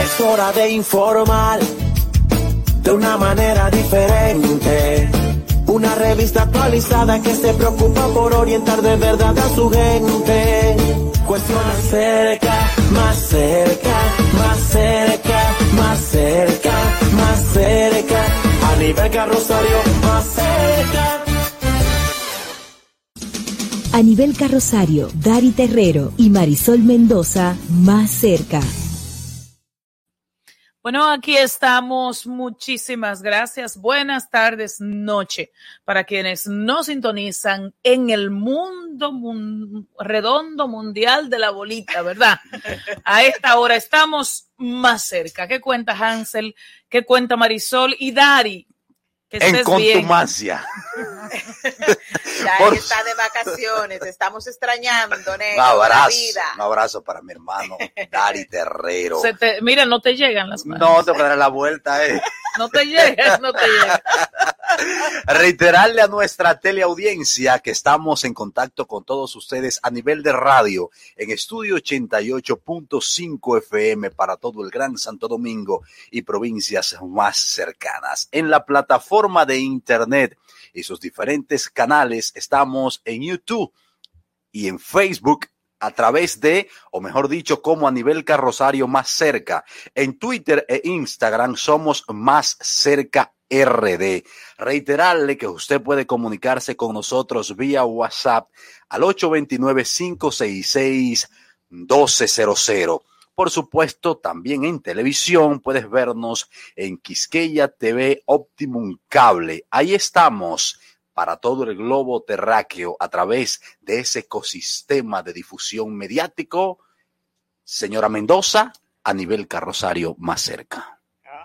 Es hora de informar de una manera diferente. Una revista actualizada que se preocupa por orientar de verdad a su gente. Cuestión más cerca, más cerca, más cerca, más cerca, más cerca. A nivel carrosario, más cerca. A nivel carrosario, Dari Terrero y Marisol Mendoza más cerca. Bueno, aquí estamos. Muchísimas gracias. Buenas tardes, noche, para quienes nos sintonizan en el mundo mun redondo mundial de la bolita, ¿verdad? A esta hora estamos más cerca. ¿Qué cuenta Hansel? ¿Qué cuenta Marisol y Dari? Que en contumacia. Ya él está de vacaciones, te estamos extrañando, Un negro, la abrazo, vida. un abrazo para mi hermano Dari Terrero. Se te- mira, no te llegan las manos. No, te voy a dar la vuelta, eh. No te llegan, no te llegan. Reiterarle a nuestra teleaudiencia que estamos en contacto con todos ustedes a nivel de radio en estudio 88.5 FM para todo el Gran Santo Domingo y provincias más cercanas. En la plataforma de internet y sus diferentes canales estamos en YouTube y en Facebook a través de, o mejor dicho, como a nivel carrosario más cerca. En Twitter e Instagram somos más cerca RD. Reiterarle que usted puede comunicarse con nosotros vía WhatsApp al 829-566-1200. Por supuesto, también en televisión puedes vernos en Quisqueya TV Optimum Cable. Ahí estamos para todo el globo terráqueo a través de ese ecosistema de difusión mediático. Señora Mendoza, a nivel carrosario más cerca.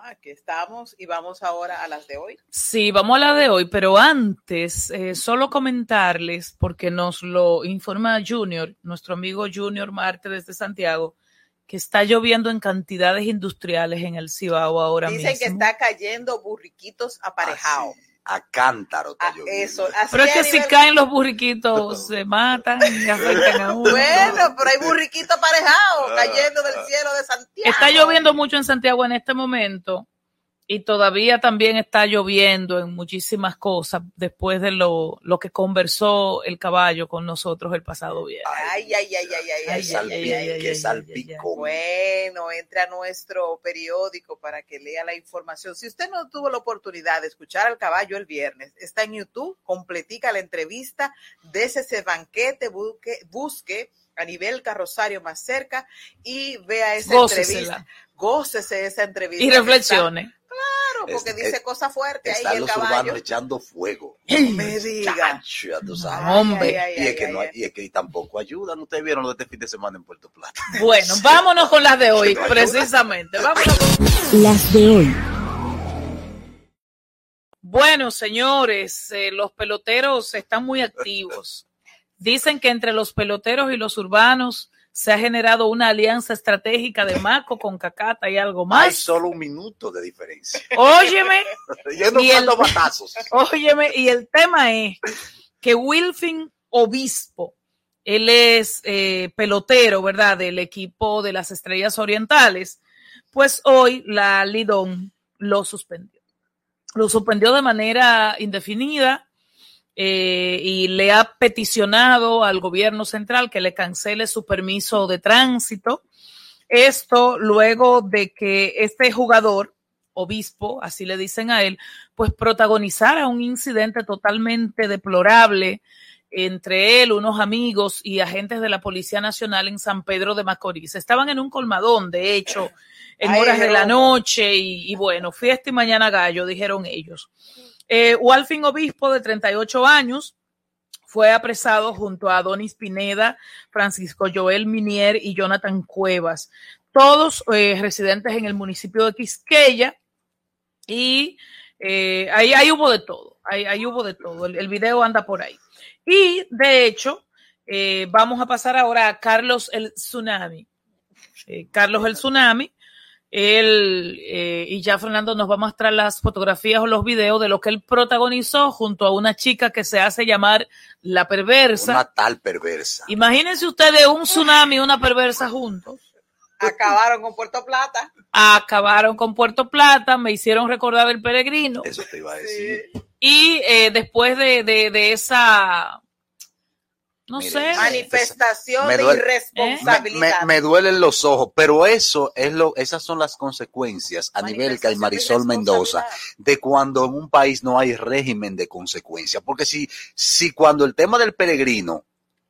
Aquí estamos y vamos ahora a las de hoy. Sí, vamos a la de hoy, pero antes, eh, solo comentarles, porque nos lo informa Junior, nuestro amigo Junior Marte desde Santiago, que está lloviendo en cantidades industriales en el Cibao ahora Dicen mismo. que está cayendo burriquitos aparejados. A cántaro está Ah, lloviendo. eso, así Pero es que si caen los burriquitos, se matan y afectan a uno. Bueno, pero hay burriquitos aparejados cayendo del cielo de Santiago. Está lloviendo mucho en Santiago en este momento y todavía también está lloviendo en muchísimas cosas después de lo, lo que conversó el caballo con nosotros el pasado viernes. Ay, ay, ay, ay, ay, Ay, ay, ay, ay. Bueno, entre a nuestro periódico para que lea la información. Si usted no tuvo la oportunidad de escuchar al caballo el viernes, está en YouTube, completica la entrevista, dese ese banquete, busque, busque a nivel carrosario más cerca y vea esa Gócesela. entrevista. Gócese esa entrevista. Y reflexione. Claro, porque Es- dice es- cosas fuertes ahí Están el los caballo. urbanos echando fuego. No me diga. Chacho, ya tú sabes. No, hombre. Ay, ay, y, es que no y es que tampoco ayudan. Ustedes vieron lo de este fin de semana en Puerto Plata. Bueno, vámonos con las de hoy, No precisamente. Vámonos con- Las de hoy. Bueno, señores, eh, los peloteros están muy activos. Dicen que entre los peloteros y los urbanos se ha generado una alianza estratégica de Maco con Cacata y algo Hay más. solo un minuto de diferencia. Óyeme, Yendo Y el- batazos. óyeme, y el tema es que Wilfin Obispo, él es eh, pelotero, ¿verdad? Del equipo de las Estrellas Orientales, pues hoy la Lidón lo suspendió. Lo suspendió de manera indefinida eh, y le ha peticionado al gobierno central que le cancele su permiso de tránsito. Esto luego de que este jugador, obispo, así le dicen a él, pues protagonizara un incidente totalmente deplorable entre él, unos amigos y agentes de la Policía Nacional en San Pedro de Macorís. Estaban en un colmadón, de hecho, en Ay, horas de la noche y, y bueno, fiesta y mañana gallo, dijeron ellos. Eh, Walfin Obispo, de 38 años, fue apresado junto a Adonis Pineda, Francisco Joel Minier y Jonathan Cuevas. todos eh, residentes en el municipio de Quisqueya y eh, ahí, ahí hubo de todo, ahí, ahí hubo de todo, el, el video anda por ahí. Y de hecho, eh, vamos a pasar ahora a Carlos el Tsunami. Carlos el Tsunami, él eh, y ya Fernando nos va a mostrar las fotografías o los videos de lo que él protagonizó junto a una chica que se hace llamar la perversa. Una tal perversa. Imagínense ustedes un tsunami y una perversa juntos. Acabaron con Puerto Plata. Acabaron con Puerto Plata, me hicieron recordar el peregrino. Eso te iba a decir. Y eh, después de, de, de esa, no Mire, sé, Manifestación Me de duele- ¿Eh? Me, irresponsabilidad. me duelen los ojos, pero eso es lo, esas son las consecuencias a nivel Manifestación de Marisol Mendoza irresponsabilidad. de cuando en un país no hay régimen de consecuencia. Porque si, si cuando el tema del peregrino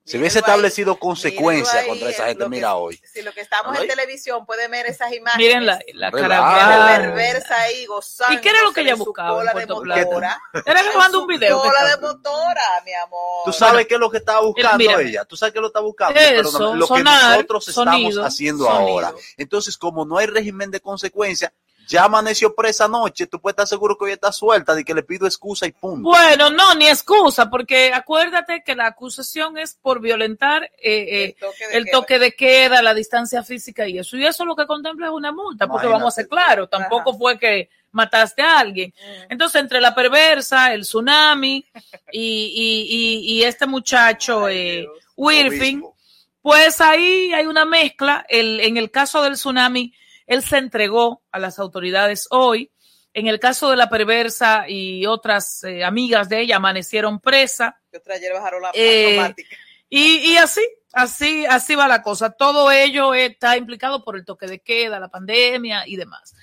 se hubiese Mírenlo ahí, establecido consecuencia ahí, contra esa es gente, que- mira hoy. Si lo que estamos Míralo en ahí. televisión pueden ver esas imágenes. miren la, la caravana. perversa ahí gozando. ¿Y qué era lo que ella buscaba en cola de motora. Era grabando un video. que Cola de estaba- motora, mi amor. Tú sabes qué es lo que está buscando mira. ella. Tú sabes qué lo está buscando. Eso, lo que sonar, nosotros sonido, estamos haciendo sonido. ahora. Entonces, como no hay régimen de consecuencia, ya amaneció presa anoche, tú puedes estar seguro que hoy está suelta, de que le pido excusa y punto. Bueno, no, ni excusa, porque acuérdate que la acusación es por violentar eh, eh, El toque de el queda. toque de queda, la distancia física y eso. Y eso lo que contempla es una multa, porque Imagínate. vamos a ser claros, tampoco Ajá. fue que mataste a alguien. Mm. Entonces, entre la perversa, el tsunami y, y, y, y este muchacho, Ay, eh, Obispo. pues ahí hay una mezcla. El, en el caso del tsunami, él se entregó a las autoridades hoy. En el caso de la perversa y otras eh, amigas de ella amanecieron presa. Otra ayer bajaron la Eh. Y, y así, así, así va la cosa. Todo ello está implicado por el toque de queda, la pandemia y demás.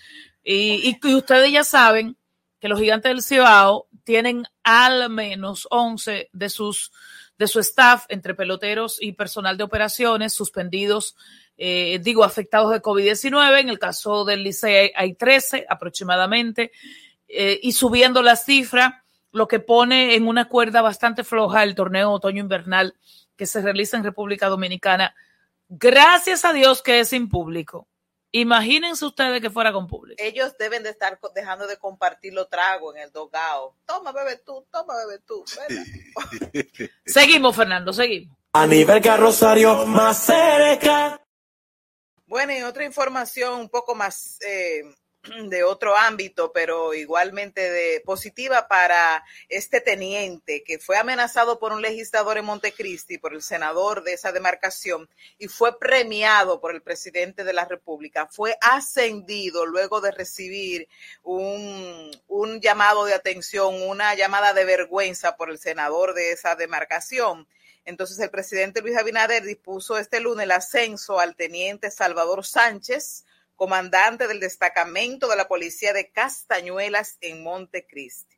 Y, y ustedes ya saben que los gigantes del Cibao tienen al menos 11 de sus de su staff, entre peloteros y personal de operaciones, suspendidos, eh, digo, afectados de COVID-19. En el caso del Licey hay, hay 13 aproximadamente, eh, y subiendo la cifra, lo que pone en una cuerda bastante floja el torneo otoño-invernal que se realiza en República Dominicana. Gracias a Dios que es sin público. Imagínense ustedes que fuera con público. Ellos deben de estar dejando de compartir los tragos en el dogao. Toma, bebe tú, toma, bebe tú. ¿verdad? Seguimos, Fernando, seguimos. A nivel carrosario más cerca. Bueno, y otra información un poco más eh, de otro ámbito, pero igualmente de positiva para este teniente que fue amenazado por un legislador en Montecristi, por el senador de esa demarcación, y fue premiado por el presidente de la República. Fue ascendido luego de recibir un, un llamado de atención, una llamada de vergüenza por el senador de esa demarcación. Entonces el presidente Luis Abinader dispuso este lunes el ascenso al teniente Salvador Sánchez, comandante del destacamento de la policía de Castañuelas en Montecristi.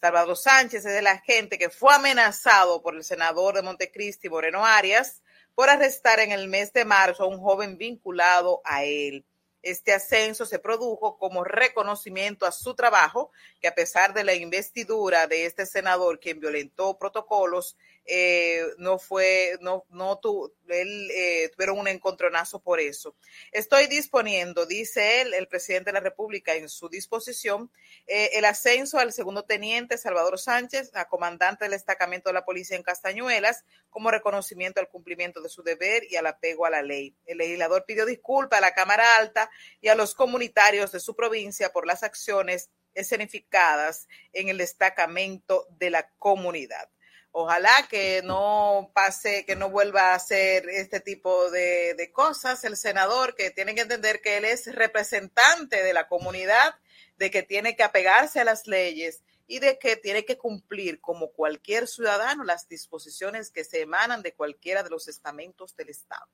Salvador Sánchez es el agente que fue amenazado por el senador de Montecristi, Moreno Arias, por arrestar en el mes de marzo a un joven vinculado a él. Este ascenso se produjo como reconocimiento a su trabajo, que a pesar de la investidura de este senador, quien violentó protocolos, eh, no fue, no, no tu, él, eh, tuvieron un encontronazo por eso. Estoy disponiendo, dice él, el presidente de la República, en su disposición, eh, el ascenso al segundo teniente Salvador Sánchez, a comandante del destacamento de la policía en Castañuelas, como reconocimiento al cumplimiento de su deber y al apego a la ley. El legislador pidió disculpas a la Cámara Alta y a los comunitarios de su provincia por las acciones escenificadas en el destacamento de la comunidad. Ojalá que no pase, que no vuelva a hacer este tipo de, de cosas el senador, que tiene que entender que él es representante de la comunidad, de que tiene que apegarse a las leyes y de que tiene que cumplir como cualquier ciudadano las disposiciones que se emanan de cualquiera de los estamentos del Estado.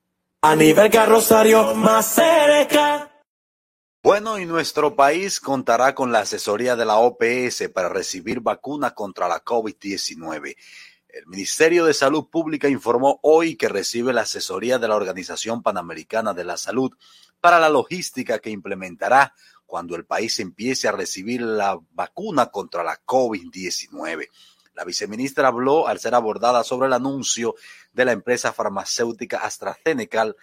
A nivel carrosario más cerca. Bueno, y nuestro país contará con la asesoría de la OPS para recibir vacuna contra la COVID-19. El Ministerio de Salud Pública informó hoy que recibe la asesoría de la Organización Panamericana de la Salud para la logística que implementará cuando el país empiece a recibir la vacuna contra la COVID-19. La viceministra habló al ser abordada sobre el anuncio de la empresa farmacéutica AstraZeneca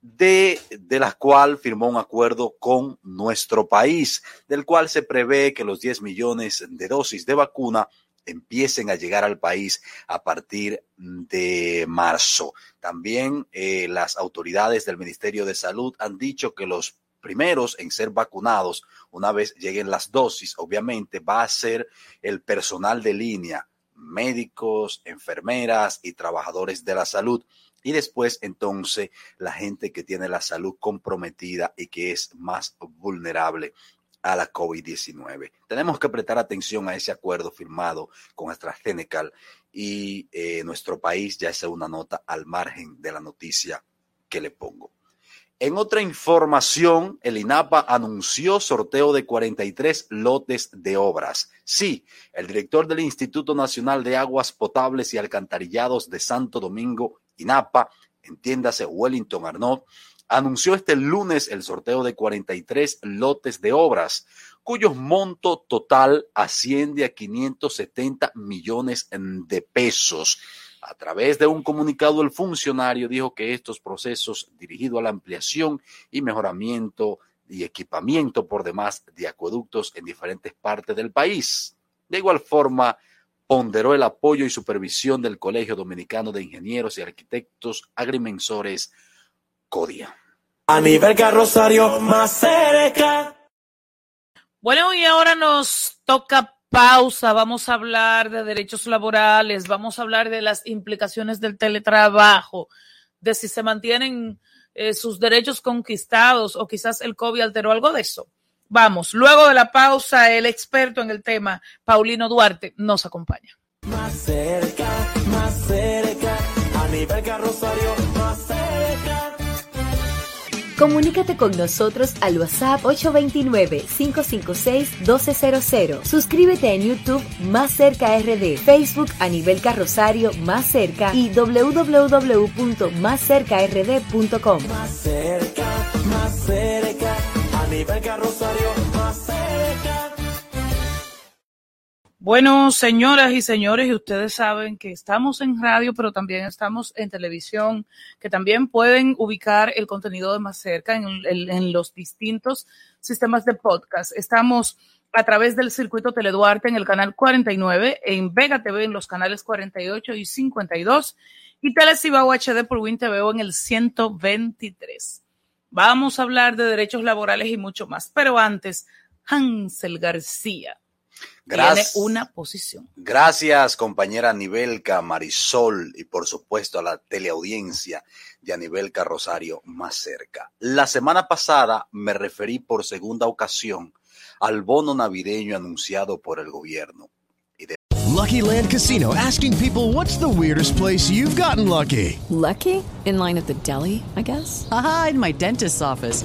de, la cual firmó un acuerdo con nuestro país, del cual se prevé que los 10 millones de dosis de vacuna empiecen a llegar al país a partir de marzo. También eh, las autoridades del Ministerio de Salud han dicho que los primeros en ser vacunados, una vez lleguen las dosis, obviamente va a ser el personal de línea, médicos, enfermeras y trabajadores de la salud. Y después, entonces, la gente que tiene la salud comprometida y que es más vulnerable a la COVID-19. Tenemos que prestar atención a ese acuerdo firmado con AstraZeneca y eh, nuestro país ya es una nota al margen de la noticia que le pongo. En otra información, el INAPA anunció sorteo de 43 lotes de obras. Sí, el director del Instituto Nacional de Aguas Potables y Alcantarillados de Santo Domingo, INAPA, entiéndase Wellington Arnaud, anunció este lunes el sorteo de 43 lotes de obras, cuyo monto total asciende a 570 millones de pesos. A través de un comunicado, el funcionario dijo que estos procesos dirigidos a la ampliación y mejoramiento y equipamiento por demás de acueductos en diferentes partes del país. De igual forma, ponderó el apoyo y supervisión del Colegio Dominicano de Ingenieros y Arquitectos Agrimensores CODIA. A nivel carrosario más cerca. Bueno, y ahora nos toca pausa. Vamos a hablar de derechos laborales, vamos a hablar de las implicaciones del teletrabajo, de si se mantienen eh, sus derechos conquistados o quizás el COVID alteró algo de eso. Vamos, luego de la pausa, el experto en el tema, Paulino Duarte, nos acompaña. Más cerca, más cerca, a nivel. Comunícate con nosotros al WhatsApp 829-556-1200. Suscríbete en YouTube Más Cerca RD, Facebook a nivel carrosario Más Cerca y www.máscercard.com. Más cerca, más cerca, a carrosario Bueno, señoras y señores, y ustedes saben que estamos en radio, pero también estamos en televisión, que también pueden ubicar el contenido de más cerca en, los distintos sistemas de podcast. Estamos a través del circuito Teleduarte en el canal 49, en Vega TV en los canales 48 y 52, y Telecibao HD por Win TV en el 123. Vamos a hablar de derechos laborales y mucho más, pero antes, Hansel García Gracias. tiene una posición. Gracias, compañera Anibelca, Marisol y por supuesto a la teleaudiencia de Anibelca Rosario más cerca. La semana pasada me referí por segunda ocasión al bono navideño anunciado por el gobierno. Lucky Land Casino asking people what's the weirdest place you've gotten lucky? Lucky? In line at the deli, I guess? Aha, in my dentist's office.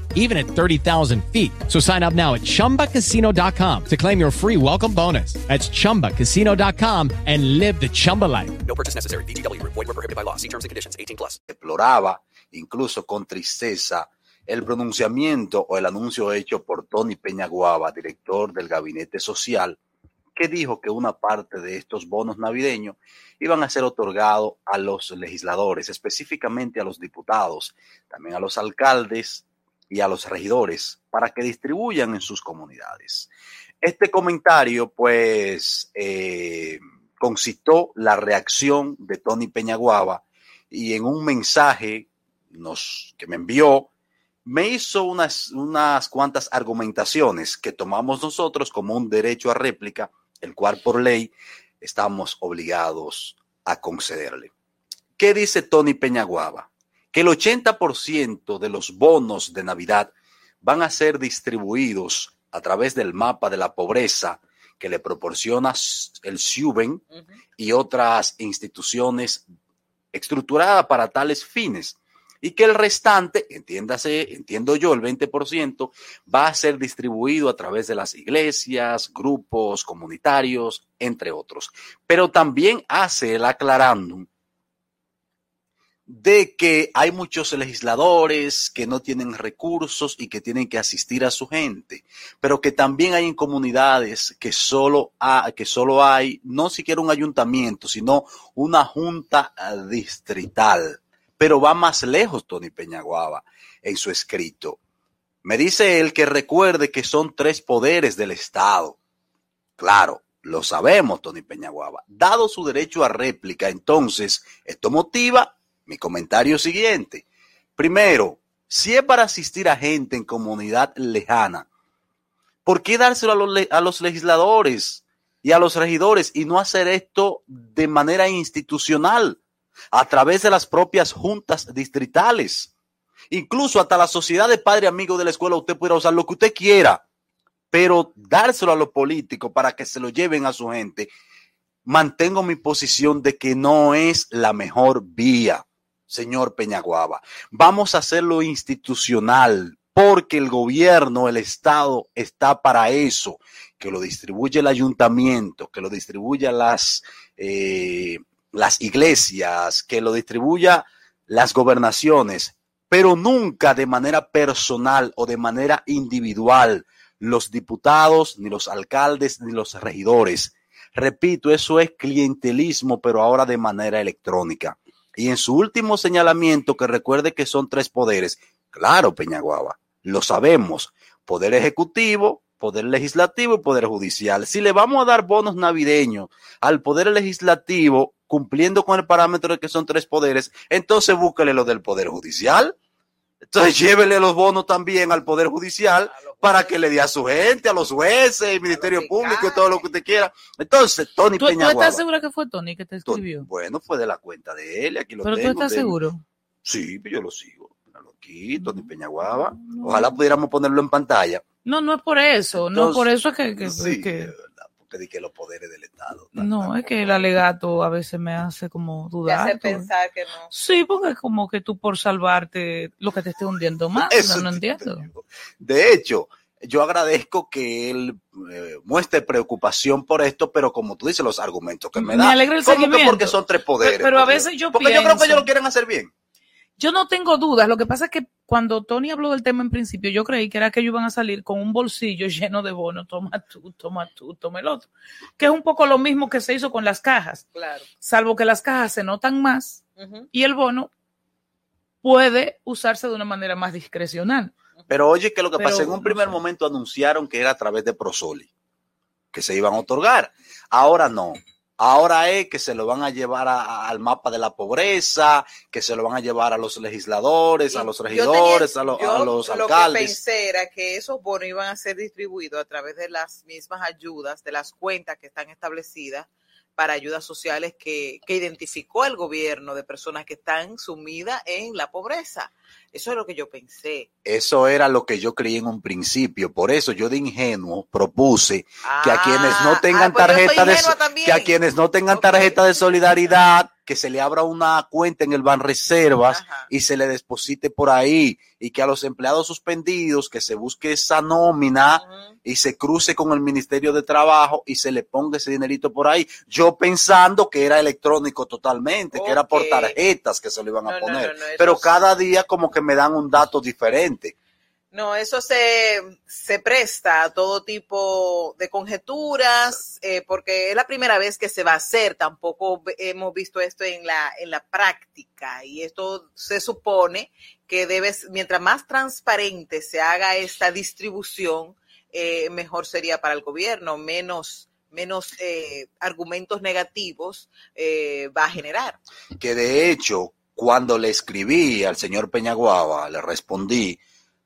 even at 30,000 feet. So sign up now at ChumbaCasino.com to claim your free welcome bonus. That's ChumbaCasino.com and live the Chumba life. No purchase necessary. VGW Group. Void were prohibited by law. See terms and conditions. 18 plus. Deploraba, incluso con tristeza, el pronunciamiento o el anuncio hecho por Tony Peñaguaba, director del Gabinete Social, que dijo que una parte de estos bonos navideños iban a ser otorgados a los legisladores, específicamente a los diputados, también a los alcaldes y a los regidores, para que distribuyan en sus comunidades. Este comentario, pues, eh, la reacción de Tony Peñaguaba y en un mensaje nos, que me envió, me hizo unas, unas cuantas argumentaciones que tomamos nosotros como un derecho a réplica, el cual por ley estamos obligados a concederle. ¿Qué dice Tony Peñaguaba? Que el 80% de los bonos de Navidad van a ser distribuidos a través del mapa de la pobreza que le proporciona el SUBEN y otras instituciones estructuradas para tales fines y que el restante, entiéndase, entiendo yo, el 20%, va a ser distribuido a través de las iglesias, grupos comunitarios, entre otros. Pero también hace el aclarándum de que hay muchos legisladores que no tienen recursos y que tienen que asistir a su gente, pero que también hay en comunidades que solo, que solo hay no siquiera un ayuntamiento, sino una junta eh, distrital pero va más lejos Tony Peñaguaba en su escrito. Me dice él que recuerde que son tres poderes del Estado. Claro, lo sabemos, Tony Peñaguaba. Dado su derecho a réplica, entonces, esto motiva mi comentario siguiente. Primero, si es para asistir a gente en comunidad lejana, ¿por qué dárselo a los, legisladores y a los regidores y no hacer esto de manera institucional? a través de las propias juntas distritales. Incluso hasta la sociedad de padre amigo de la escuela usted puede usar lo que usted quiera, pero dárselo a los políticos para que se lo lleven a su gente. Mantengo mi posición de que no es la mejor vía, señor Peñaguaba. Vamos a hacerlo institucional, porque el gobierno, el Estado está para eso, que lo distribuye el ayuntamiento, que lo distribuya las eh, las iglesias, que lo distribuya las gobernaciones, pero nunca de manera personal o de manera individual los diputados, ni los alcaldes, ni los regidores. Repito, eso es clientelismo, pero ahora de manera electrónica. Y en su último señalamiento, que recuerde que son tres poderes, claro, Peñaguaba, lo sabemos, poder ejecutivo, poder legislativo y poder judicial. Si le vamos a dar bonos navideños al poder legislativo, cumpliendo con el parámetro de que son tres poderes, entonces búsquele lo del Poder Judicial. Entonces llévele los bonos también al Poder Judicial para que le dé a su gente, a los jueces, el Ministerio Público y todo lo que usted quiera. Entonces, Tony ¿Tú, Peñaguaba. ¿Tú estás segura que fue Tony que te escribió? Bueno, fue de la cuenta de él, aquí lo ¿Pero tengo. tú estás tengo. seguro? Sí, pues yo lo sigo. Aquí, Tony Peñaguaba. Ojalá pudiéramos ponerlo en pantalla. No, no es por eso, no Entonces, por eso es que... que- sí, que- porque di que los poderes del Estado. no, es que el alegato a veces me hace como Te dudar. hace pensar que no. Sí, porque es como que tú por salvarte lo que te esté hundiendo más. Eso no, entiendo. De hecho, yo agradezco que él eh, muestre preocupación por esto, pero como tú dices, los argumentos que me Me da. alegra el ¿cómo que seguimiento. porque son tres poderes. Pero- pero a Porque- veces yo Porque yo creo que ellos lo quieren hacer bien. Yo no tengo dudas. Lo que pasa es que cuando Tony habló del tema en principio, yo creí que era que ellos iban a salir con un bolsillo lleno de bonos. Toma tú, toma tú, toma el otro. Que es un poco lo mismo que se hizo con las cajas. Claro. Salvo que las cajas se notan más y el bono puede usarse de una manera más discrecional. Pero oye, que lo que Pero, pasa, en un no primer sé. momento anunciaron que era a través de Prosoli, que se iban a otorgar. Ahora no. Ahora es que se lo van a llevar a- a- al mapa de la pobreza, que se lo van a llevar a los legisladores, a los regidores, tenía- a, lo- yo a los Lo que alcaldes. pensé era que esos bonos iban a ser distribuidos a través de las mismas ayudas, de las cuentas que están establecidas para ayudas sociales que, que identificó el gobierno de personas que están sumidas en la pobreza. Eso es lo que yo pensé. Eso era lo que yo creí en un principio. Por eso yo de ingenuo propuse que a quienes no Ah, tengan ah, pues yo soy tarjeta de también. que a quienes no tengan tarjeta de solidaridad, que se le abra una cuenta en el Banreservas y se le deposite por ahí y que a los empleados suspendidos que se busque esa nómina y se cruce con el Ministerio de Trabajo y se le ponga ese dinerito por ahí. Yo pensando que era electrónico totalmente, que era por tarjetas que se lo iban a No, poner. no, no, eso Pero cada día como que me dan un dato diferente. No, eso se, se presta a todo tipo de conjeturas, eh, porque es la primera vez que se va a hacer, tampoco hemos visto esto en la, en la práctica y esto se supone que debes, mientras más transparente se haga esta distribución, eh, mejor sería para el gobierno, menos, menos eh, argumentos negativos eh, va a generar. que de hecho, cuando le escribí al señor Peñaguaba, le respondí,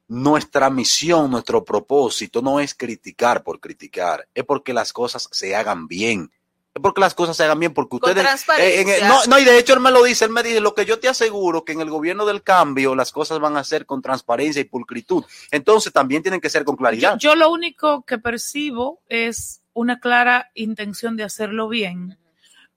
nuestra misión, nuestro propósito no es criticar por criticar, es porque las cosas se hagan bien. es porque las cosas se hagan bien, porque Con ustedes... eh, en no, no, y de hecho él me lo dice, él me dice, lo que yo te aseguro que en el gobierno del cambio las cosas van a ser con transparencia y pulcritud. Entonces también tienen que ser con Yo, claridad. yo lo único que percibo es una clara intención de hacerlo bien,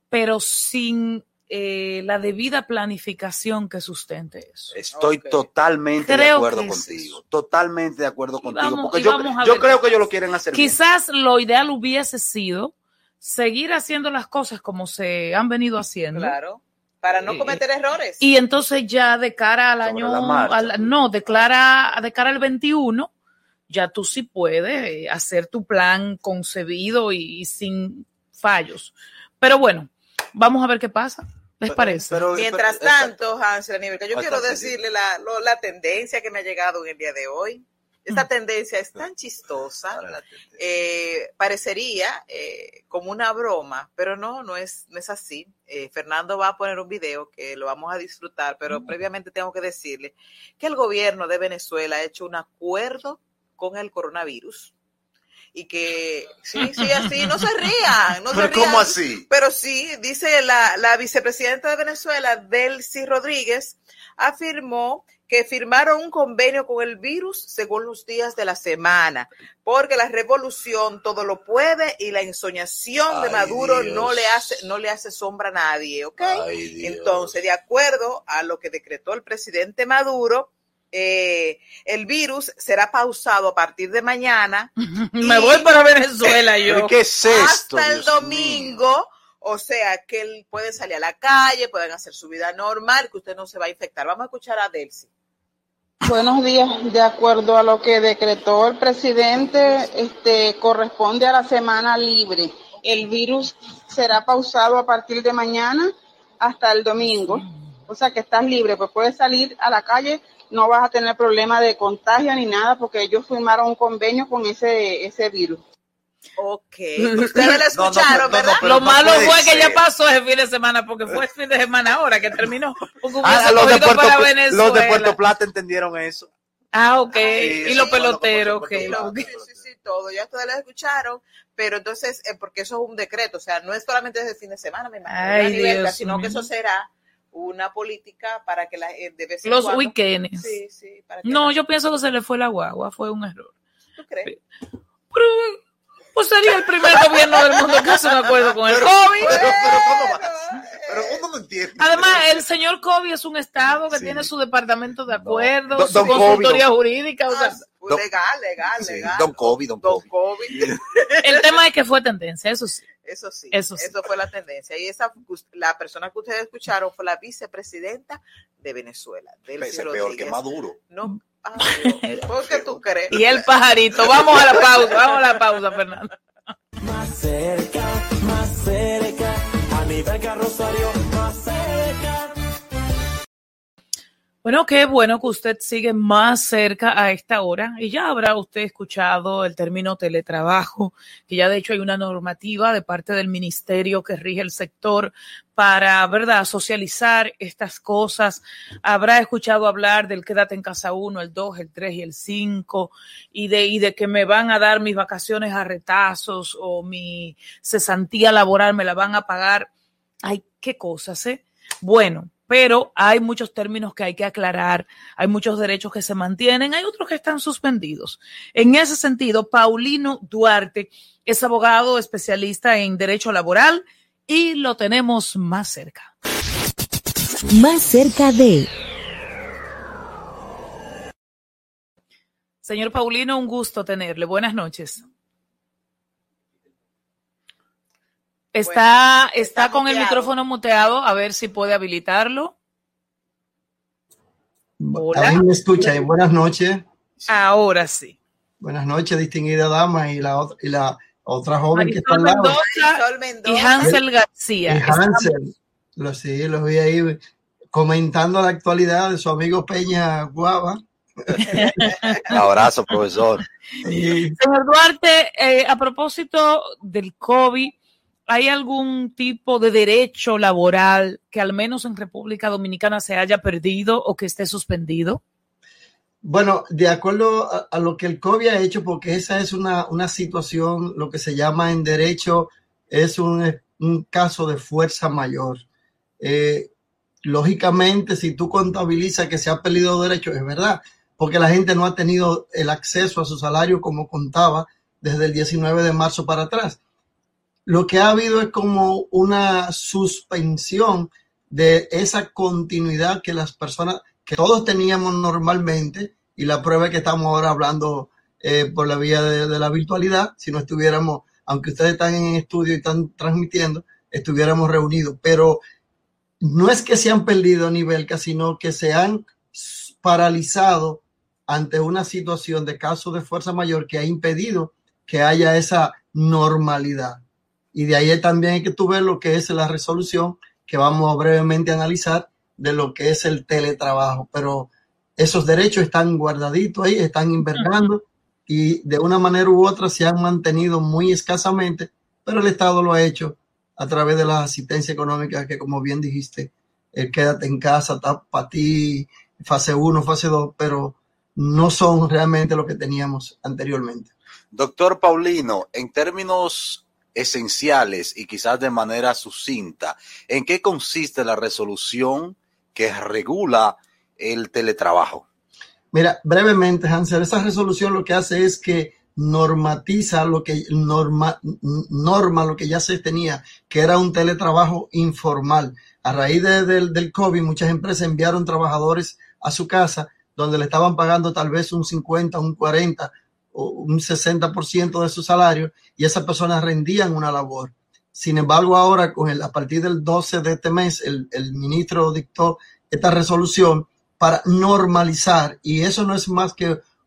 pero sin eh, la debida planificación que sustente eso. Estoy totalmente de acuerdo es contigo, totalmente de acuerdo contigo, vamos- porque yo, creo que ellos lo quieren hacer bien. Quizás lo ideal hubiese sido seguir haciendo las cosas como se han venido haciendo. Claro. Para no Eh, cometer errores. Y entonces ya de cara al año, al- no, de cara, de cara al 21, ya tú sí puedes eh, hacer tu plan concebido y, y sin fallos. Pero bueno, vamos a ver qué pasa. ¿Les parece? Mientras tanto, Hansel yo quiero decirle la, lo- la tendencia que me ha llegado en el día de hoy. Esta Mm. tendencia es tan chistosa, eh, parecería eh, como una broma, pero no, no es, no es así. Eh, Fernando va a poner un video que lo vamos a disfrutar, pero previamente tengo que decirle que el gobierno de Venezuela ha hecho un acuerdo con el coronavirus y que sí, sí, así, no se rían, no se Pero rían. ¿cómo así? Pero sí, dice la, la vicepresidenta de Venezuela, Delcy Rodríguez, afirmó que firmaron un convenio con el virus según los días de la semana, porque la revolución todo lo puede y la ensoñación de Ay, Maduro Dios. no le hace no le hace sombra a nadie, ¿ok? Entonces, de acuerdo a lo que decretó el presidente Maduro, eh, el virus será pausado a partir de mañana. Me voy para Venezuela yo. ¿Pero qué es esto, Hasta el Dios domingo. O sea, que él puede salir a la calle, pueden hacer su vida normal, que usted no se va a infectar. Vamos a escuchar a Delcy. Buenos días. De acuerdo a lo que decretó el presidente, este corresponde a la semana libre. El virus será pausado a partir de mañana hasta el domingo. O sea que estás libre, pues puedes salir a la calle, no vas a tener problema de contagio ni nada porque ellos firmaron un convenio con ese ese virus. Ok. Ustedes la escucharon, ¿verdad? Lo malo fue que ya pasó ese fin de semana, porque fue el fin de semana ahora que terminó. Porque Ah, los, de Puerto, para Pla- Venezuela. los de Puerto Plata entendieron eso. Ah, ok. sí, y los peloteros, ok. Sí, sí, sí, todo. Ya ustedes la escucharon, pero entonces, eh, porque eso es un decreto, o sea, no es solamente desde el fin de semana, me imagino, Ay, Dios sino que eso será una política para que la eh, de vez en Los cuando- weekends. Sí, sí, para que No, yo pienso que se le fue la guagua, fue un error. ¿Tú crees? Pero, pues sería el primer gobierno del mundo que hace un acuerdo con el Pero- COVID. pero- pero ¿cómo va? Pero uno no entiende. Además, el señor COVID es un estado que tiene su departamento de acuerdos, su don consultoría COVID, jurídica. o sea, Don- legal, legal, Sí, legal. Don COVID, Don COVID. COVID. el tema es que fue tendencia, eso sí. Eso sí, Eso eso, sí. fue la tendencia. Y esa, la persona que ustedes escucharon fue la vicepresidenta de Venezuela, Ese es peor Rodríguez. que Maduro. No, ay, Dios, ¿por qué tú crees? Y el pajarito. Vamos a la pausa, vamos a la pausa, Fernando. Más cerca, más cerca, a nivel carrosario, Bueno, qué bueno que usted sigue más cerca a esta hora y ya habrá usted escuchado el término teletrabajo, que ya de hecho hay una normativa de parte del ministerio que rige el sector para, ¿verdad?, socializar estas cosas. Habrá escuchado hablar del quédate en casa uno, el 2, el 3 y el 5 y de, y de que me van a dar mis vacaciones a retazos o mi cesantía laboral me la van a pagar. Ay, qué cosas, ¿eh? Bueno, pero hay muchos términos que hay que aclarar, hay muchos derechos que se mantienen, hay otros que están suspendidos. En ese sentido, Paulino Duarte es abogado especialista en derecho laboral y lo tenemos más cerca. Más cerca de Señor Paulino, un gusto tenerle. Buenas noches. Está, está con el micrófono muteado, a ver si puede habilitarlo. A mí me escucha y buenas noches. Ahora sí. Buenas noches, distinguida dama y la, otra- y la otra joven que está al lado. Mendoza y Hansel García. Y Hansel. Lo, sí, los vi ahí comentando la actualidad de su amigo Peña Guava. Un abrazo, profesor. Señor Duarte, eh, a propósito del COVID, ¿hay algún tipo de derecho laboral que al menos en República Dominicana se haya perdido o que esté suspendido? Bueno, de acuerdo a, lo que el COVID ha hecho, porque esa es una, una situación, lo que se llama en derecho, es un, caso de fuerza mayor. Eh, lógicamente, si tú contabilizas que se ha perdido derechos, es verdad, porque la gente no ha tenido el acceso a su salario como contaba desde el 19 de marzo para atrás. Lo que ha habido es como una suspensión de esa continuidad que las personas, que todos teníamos normalmente, y la prueba es que estamos ahora hablando eh, por la vía de, la virtualidad, si no estuviéramos, aunque ustedes están en estudio y están transmitiendo, estuviéramos reunidos, pero no es que se han perdido nivel, sino que se han paralizado ante una situación de caso de fuerza mayor que ha impedido que haya esa normalidad. Y de ahí también hay que tú ver lo que es la resolución que vamos a brevemente analizar de lo que es el teletrabajo. Pero esos derechos están guardaditos ahí, están invergando y de una manera u otra se han mantenido muy escasamente, pero el Estado lo ha hecho a través de la asistencia económica que, como bien dijiste, el quédate en casa, está para ti, fase 1, fase 2, pero no son realmente lo que teníamos anteriormente. Doctor Paulino, en términos esenciales y quizás de manera sucinta, ¿en qué consiste la resolución que regula el teletrabajo? Mira, brevemente, Hansel, esa resolución lo que hace es que normatiza lo que norma, norma lo que ya se tenía, que era un teletrabajo informal. A raíz de, de, del COVID, muchas empresas enviaron trabajadores a su casa donde le estaban pagando tal vez un 50, un 40 o un 60% de su salario y esas personas rendían una labor. Sin embargo, ahora con el, a partir del 12 de este mes, el, el ministro dictó esta resolución para normalizar y eso no es más que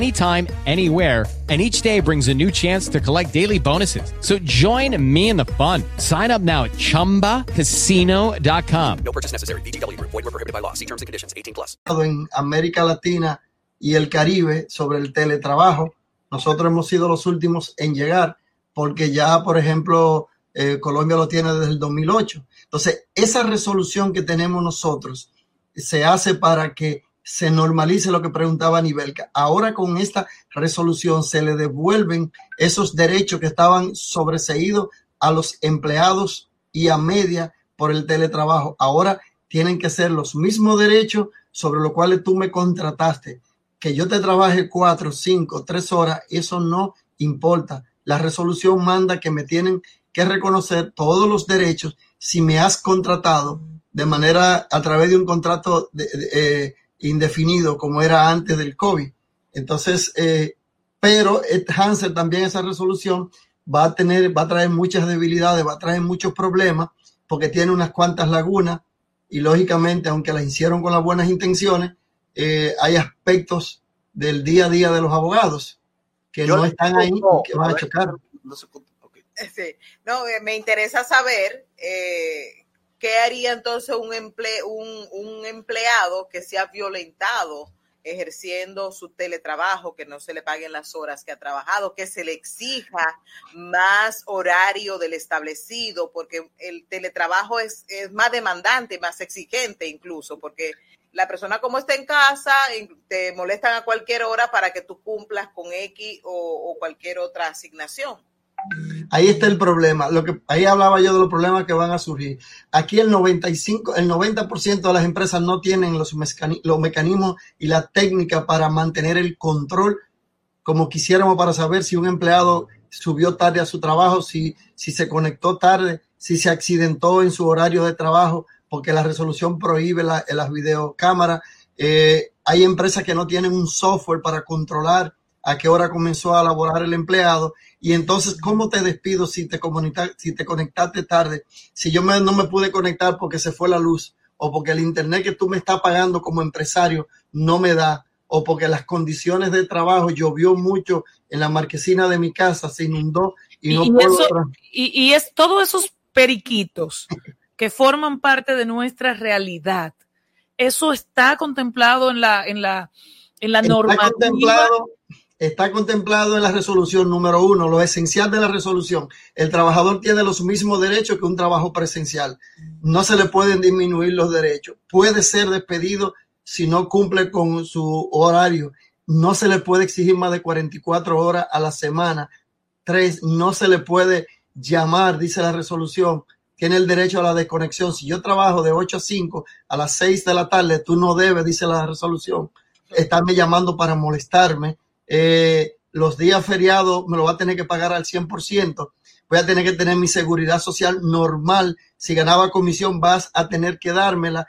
anytime, anywhere, and each day brings a new chance to collect daily bonuses. So join me in the fun. Sign up now at ChumbaCasino.com. No purchase necessary. VGW. Void were prohibited by law. See terms and conditions. 18 plus. En América Latina y el Caribe sobre el teletrabajo, nosotros hemos sido los últimos en llegar porque ya, por ejemplo, eh, Colombia lo tiene desde el 2008. Entonces, esa resolución que tenemos nosotros se hace para que se normalice lo que preguntaba Nivelka. Ahora con esta resolución se le devuelven esos derechos que estaban sobreseídos a los empleados y a media por el teletrabajo. Ahora tienen que ser los mismos derechos sobre los cuales tú me contrataste. Que yo te trabaje cuatro, cinco, tres horas, eso no importa. La resolución manda que me tienen que reconocer todos los derechos si me has contratado de manera a través de un contrato de, de, eh, indefinido como era antes del COVID. Entonces, eh, pero Hansel también esa resolución va a tener, va a traer muchas debilidades, va a traer muchos problemas porque tiene unas cuantas lagunas y lógicamente, aunque las hicieron con las buenas intenciones, eh, hay aspectos del día a día de los abogados que Yo no están ahí y que van a chocar. no ok. Sí. No, eh, me interesa saber eh, qué haría entonces un, emple un, un empleado que se ha violentado ejerciendo su teletrabajo, que no se le paguen las horas que ha trabajado, que se le exija más horario del establecido, porque el teletrabajo es, es más demandante, más exigente incluso, porque la persona como está en casa, te molestan a cualquier hora para que tú cumplas con X o cualquier otra asignación. Ahí está el problema. Lo que ahí hablaba yo de los problemas que van a surgir. Aquí el 95, el 90% de las empresas no tienen los, mecanismos y la técnica para mantener el control como quisiéramos para saber si un empleado subió tarde a su trabajo, si, se conectó tarde, si se accidentó en su horario de trabajo, porque la resolución prohíbe la- las videocámaras. Eh, hay empresas que no tienen un software para controlar a qué hora comenzó a laborar el empleado y entonces cómo te despido si te, comunica- si te conectaste tarde, si yo me- no me pude conectar porque se fue la luz o porque el internet que tú me estás pagando como empresario no me da o porque las condiciones de trabajo llovió mucho en la marquesina de mi casa, se inundó y no y, puedo eso- y- y es todos esos periquitos que forman parte de nuestra realidad. Eso está contemplado en la, en la, en la Está normativa. contemplado, está contemplado en la resolución número uno, lo esencial de la resolución. El trabajador tiene los mismos derechos que un trabajo presencial. No se le pueden disminuir los derechos. Puede ser despedido si no cumple con su horario. No se le puede exigir más de 44 horas a la semana. Tres, no se le puede llamar, dice la resolución. Tiene el derecho a la desconexión. Si yo trabajo de 8 a 5 a las 6 de la tarde, tú no debes, dice la resolución, estarme llamando para molestarme. Eh, los días feriados me lo va a tener que pagar al 100%. Voy a tener que tener mi seguridad social normal. Si ganaba comisión, vas a tener que dármela.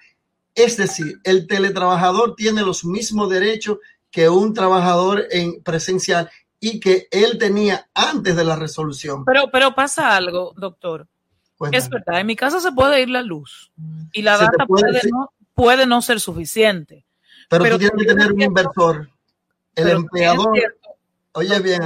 Es decir, el teletrabajador tiene los mismos derechos que un trabajador en presencial y que él tenía antes de la resolución. Pero, pero pasa algo, doctor. Cuéntame. Es verdad, en mi casa se puede ir la luz y la Se data puede, no, puede no ser suficiente. Pero, Pero tú tienes que tener un inversor. El pero empleador, oye bien,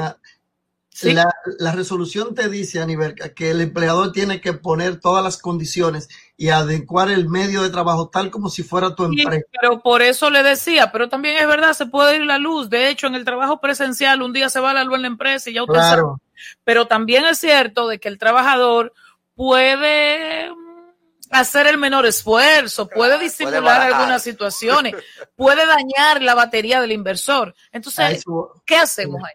Sí. la, la resolución te dice, Aniverca, que el empleador tiene que poner todas las condiciones y adecuar el medio de trabajo tal como si fuera tu Sí, empresa. pero por eso le decía, pero también es verdad, se puede ir la luz. De hecho, en el trabajo presencial, un día se va la luz en la empresa y ya usted Claro. sabe. Pero también es cierto de que el trabajador puede hacer el menor esfuerzo, puede disimular algunas situaciones, puede dañar la batería del inversor. Entonces, eso- ¿qué hacemos ahí?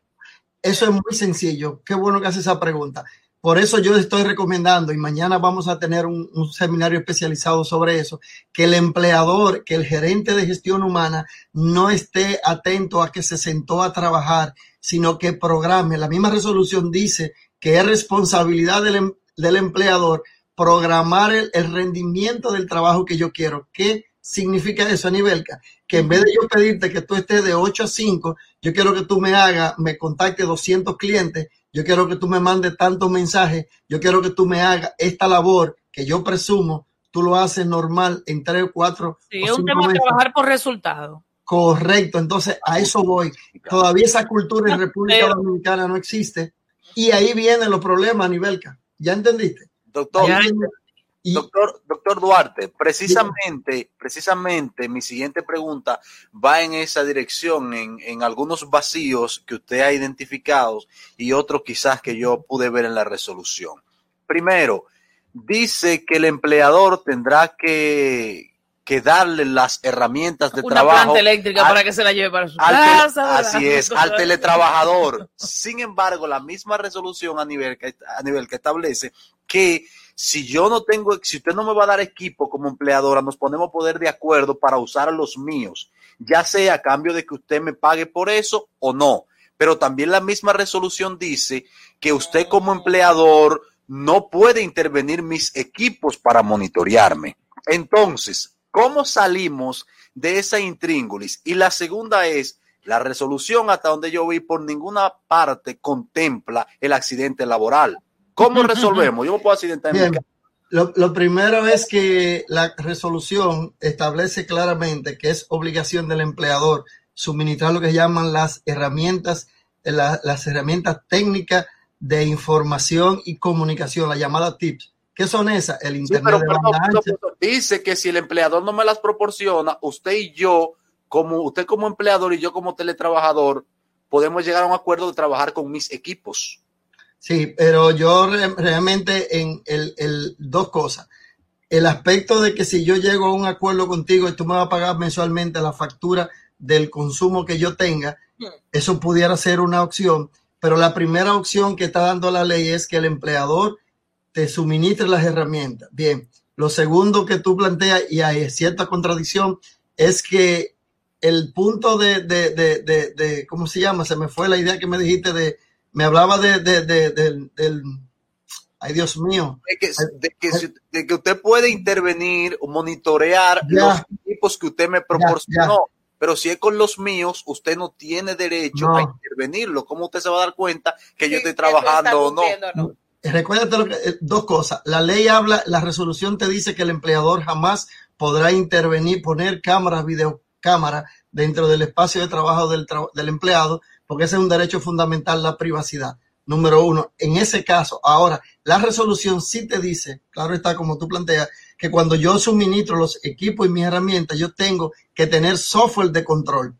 Eso es muy sencillo. Qué bueno que hace esa pregunta. Por eso yo estoy recomendando, y mañana vamos a tener un, un seminario especializado sobre eso, que el empleador, que el gerente de gestión humana no esté atento a que se sentó a trabajar, sino que programe. La misma resolución dice que es responsabilidad del, em- del empleador programar el, el rendimiento del trabajo que yo quiero. ¿Qué significa eso, Anibelka? Que en vez de yo pedirte que tú estés de 8 a 5, yo quiero que tú me hagas, me contacte 200 clientes, yo quiero que tú me mandes tantos mensajes, yo quiero que tú me hagas esta labor que yo presumo, tú lo haces normal en 3 o 4 Sí, es un tema de trabajar por resultado. Correcto, entonces a eso voy. Todavía esa cultura en República Dominicana no existe y ahí vienen los problemas, Anibelka. ¿Ya entendiste? Doctor, y- doctor, doctor Duarte, precisamente, precisamente mi siguiente pregunta va en esa dirección, en, en algunos vacíos que usted ha identificado y otros quizás que yo pude ver en la resolución. Primero, dice que el empleador tendrá que, que darle las herramientas de Una trabajo planta eléctrica al- para que se la lleve para su al casa. así es, al teletrabajador. Sin embargo, la misma resolución a nivel que, a nivel que establece que si yo no tengo, si usted no me va a dar equipo como empleadora, nos ponemos a poder de acuerdo para usar los míos, ya sea a cambio de que usted me pague por eso o no. Pero también la misma resolución dice que usted como empleador no puede intervenir mis equipos para monitorearme. Entonces, ¿cómo salimos de esa intríngulis? Y la segunda es, la resolución hasta donde yo vi por ninguna parte contempla el accidente laboral. ¿Cómo resolvemos? Yo me puedo accidentar en mi casa. lo, lo primero es que la resolución establece claramente que es obligación del empleador suministrar lo que llaman las herramientas, la- las herramientas técnicas de información y comunicación, la llamada TIPS. ¿Qué son esas? El Sí, Internet pero de banda dice que si el empleador no me las proporciona, usted y yo, como usted como empleador y yo como teletrabajador, podemos llegar a un acuerdo de trabajar con mis equipos. Sí, pero yo re- realmente en el, el- dos cosas. El aspecto de que si yo llego a un acuerdo contigo y tú me vas a pagar mensualmente la factura del consumo que yo tenga, eso pudiera ser una opción. Pero la primera opción que está dando la ley es que el empleador te suministre las herramientas. Bien, lo segundo que tú planteas, y hay cierta contradicción, es que el punto de, de, de, de, de- ¿cómo se llama? Se me fue la idea que me dijiste de, me hablaba de, de, de- del, del- ay Dios mío, De que, de que de que usted puede intervenir o monitorear Ya. los equipos que usted me proporcionó. Pero si es con los míos, usted no tiene derecho No. a intervenirlo. ¿Cómo usted se va a dar cuenta que yo estoy trabajando o no? Recuérdate eh, dos cosas. La ley habla, la resolución te dice que el empleador jamás podrá intervenir, poner cámaras, videocámaras dentro del espacio de trabajo del, del empleado, porque ese es un derecho fundamental, la privacidad. Número uno, en ese caso, ahora, la resolución sí te dice, claro está como tú planteas, que cuando yo suministro los equipos y mis herramientas, yo tengo que tener software de control.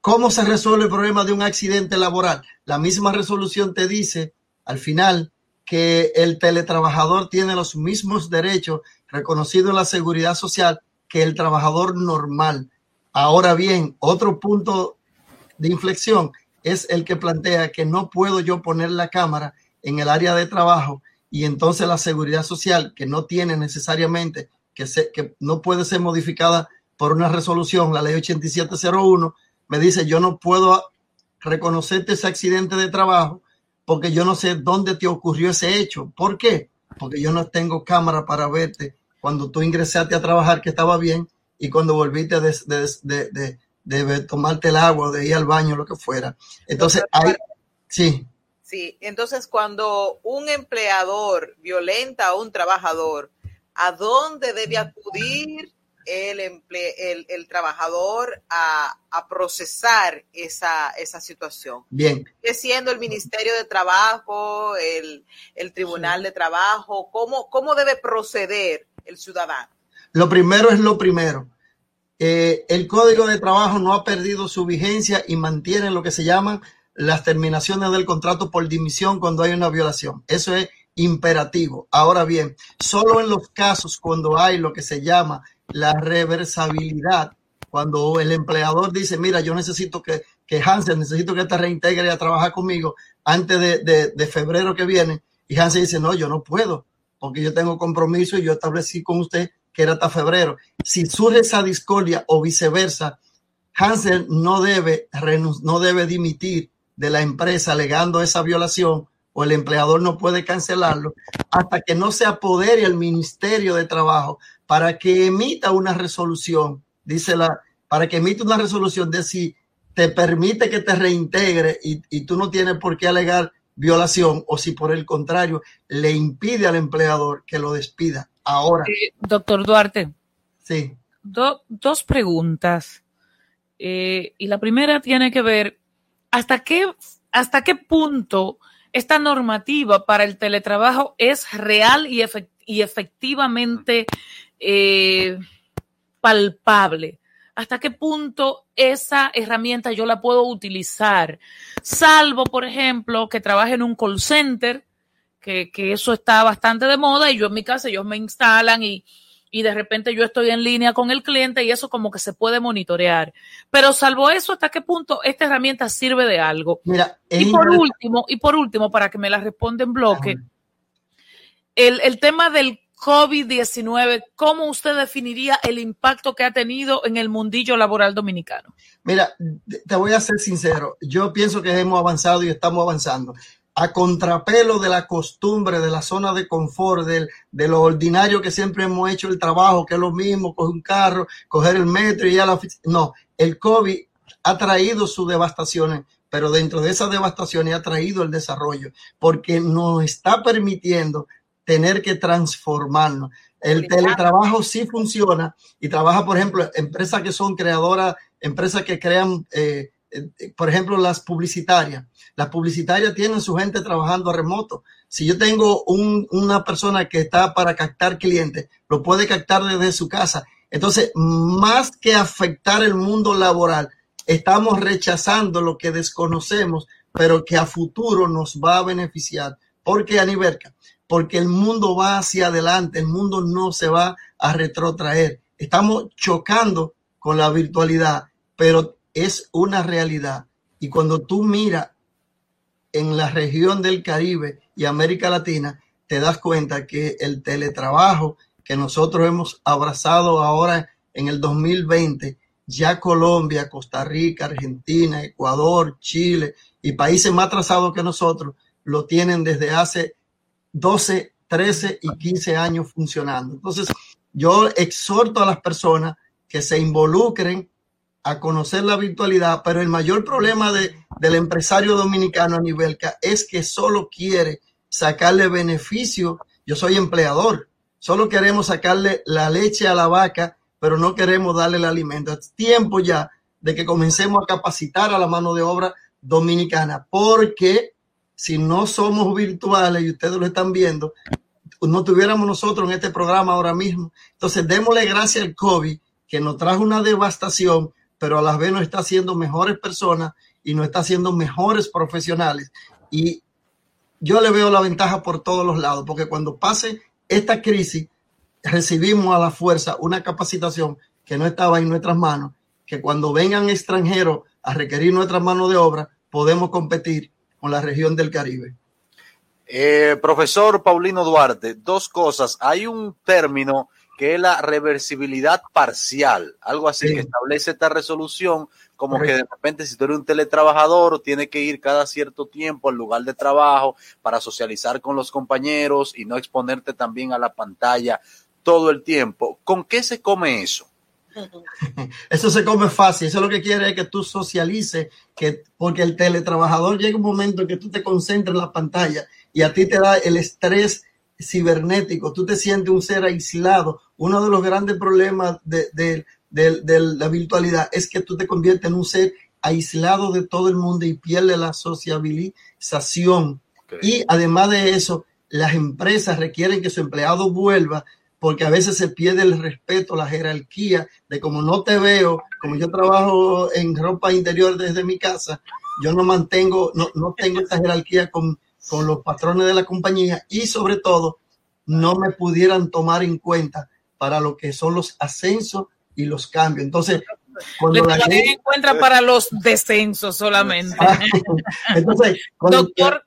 ¿Cómo se resuelve el problema de un accidente laboral? La misma resolución te dice al final que el teletrabajador tiene los mismos derechos reconocidos en la seguridad social que el trabajador normal. Ahora bien, otro punto de inflexión es el que plantea que no puedo yo poner la cámara en el área de trabajo y entonces la seguridad social que no tiene necesariamente que, se, que no puede ser modificada por una resolución, la ley 8701, me dice yo no puedo reconocerte ese accidente de trabajo porque yo no sé dónde te ocurrió ese hecho. ¿Por qué? Porque yo no tengo cámara para verte cuando tú ingresaste a trabajar que estaba bien y cuando volviste de, de, de, de, de tomarte el agua, de ir al baño, lo que fuera. Entonces, hay, sí. Sí, entonces cuando un empleador violenta a un trabajador, ¿a dónde debe acudir el, emple el, el trabajador a, a, procesar esa, esa situación? Bien. ¿Es siendo el Ministerio de Trabajo, el, el Tribunal sí. de Trabajo? ¿Cómo, ¿Cómo debe proceder el ciudadano? Lo primero es lo primero. Eh, el Código de Trabajo no ha perdido su vigencia y mantiene lo que se llaman las terminaciones del contrato por dimisión cuando hay una violación. Eso es imperativo. Ahora bien, solo en los casos cuando hay lo que se llama la reversibilidad, cuando el empleador dice, mira, yo necesito que, que Hansel, necesito que te reintegre a trabajar conmigo antes de, de, febrero que viene, y Hansel dice, no, yo no puedo, porque yo tengo compromiso y yo establecí con usted que era hasta febrero. Si surge esa discordia o viceversa, Hansel no debe, no debe dimitir de la empresa alegando esa violación o el empleador no puede cancelarlo hasta que no se apodere el Ministerio de Trabajo para que emita una resolución, dice la, para que emita una resolución de si te permite que te reintegre y, y tú no tienes por qué alegar violación o si por el contrario le impide al empleador que lo despida. Ahora. Eh, doctor Duarte. Sí. Do, dos preguntas. Eh, y la primera tiene que ver hasta qué, hasta qué punto esta normativa para el teletrabajo es real y, efect y efectivamente eh, palpable. ¿Hasta qué punto esa herramienta yo la puedo utilizar? Salvo, por ejemplo, que trabaje en un call center, que, que eso está bastante de moda y yo en mi casa ellos me instalan y, y de repente yo estoy en línea con el cliente y eso como que se puede monitorear. Pero salvo eso, ¿hasta qué punto esta herramienta sirve de algo? Mira, y por último, y por último, para que me la responda en bloque, el, el tema del COVID-19, ¿cómo usted definiría el impacto que ha tenido en el mundillo laboral dominicano? Mira, te voy a ser sincero, yo pienso que hemos avanzado y estamos avanzando a contrapelo de la costumbre, de la zona de confort, de, de, lo ordinario que siempre hemos hecho el trabajo, que es lo mismo, coger un carro, coger el metro y ir a la oficina. No, el COVID ha traído sus devastaciones, pero dentro de esas devastaciones ha traído el desarrollo, porque nos está permitiendo tener que transformarnos. El teletrabajo sí funciona y trabaja, por ejemplo, empresas que son creadoras, empresas que crean, eh, eh, por ejemplo, las publicitarias. Las publicitarias tienen su gente trabajando a remoto. Si yo tengo un, una persona que está para captar clientes, lo puede captar desde su casa. Entonces, más que afectar el mundo laboral, estamos rechazando lo que desconocemos, pero que a futuro nos va a beneficiar. ¿Por qué, Aniberca? Porque el mundo va hacia adelante, el mundo no se va a retrotraer. Estamos chocando con la virtualidad, pero es una realidad. Y cuando tú miras en la región del Caribe y América Latina, te das cuenta que el teletrabajo que nosotros hemos abrazado ahora en el 2020, ya Colombia, Costa Rica, Argentina, Ecuador, Chile y países más atrasados que nosotros lo tienen desde hace 12, 13 y 15 años funcionando. Entonces, yo exhorto a las personas que se involucren a conocer la virtualidad, pero el mayor problema de, del empresario dominicano a nivel es que solo quiere sacarle beneficio. Yo soy empleador, solo queremos sacarle la leche a la vaca, pero no queremos darle el alimento. Es tiempo ya de que comencemos a capacitar a la mano de obra dominicana, porque si no somos virtuales y ustedes lo están viendo, no tuviéramos nosotros en este programa ahora mismo. Entonces, démosle gracias al COVID que nos trajo una devastación, pero a la vez nos está haciendo mejores personas y nos está haciendo mejores profesionales. Y yo le veo la ventaja por todos los lados, porque cuando pase esta crisis, recibimos a la fuerza una capacitación que no estaba en nuestras manos, que cuando vengan extranjeros a requerir nuestra mano de obra, podemos competir con la región del Caribe. Eh, profesor Paulino Duarte, dos cosas. Hay un término que es la reversibilidad parcial, algo así Sí. que establece esta resolución, como Correcto. que de repente si tú eres un teletrabajador, tiene que ir cada cierto tiempo al lugar de trabajo para socializar con los compañeros y no exponerte también a la pantalla todo el tiempo. ¿Con qué se come eso? Eso se come fácil, eso lo que quiere es que tú socialices, que, porque el teletrabajador llega un momento en que tú te concentras en la pantalla y a ti te da el estrés cibernético, tú te sientes un ser aislado. Uno de los grandes problemas de, de- de- de la virtualidad es que tú te conviertes en un ser aislado de todo el mundo y pierdes la sociabilización. Y además de eso, las empresas requieren que su empleado vuelva porque a veces se pierde el respeto, la jerarquía de como no te veo, como yo trabajo en ropa interior desde mi casa, yo no mantengo, no, no tengo esta jerarquía con, con los patrones de la compañía y sobre todo no me pudieran tomar en cuenta para lo que son los ascensos y los cambios. Entonces, Le cuando la gente- cuenta para los descensos solamente. entonces, cuando Doctor,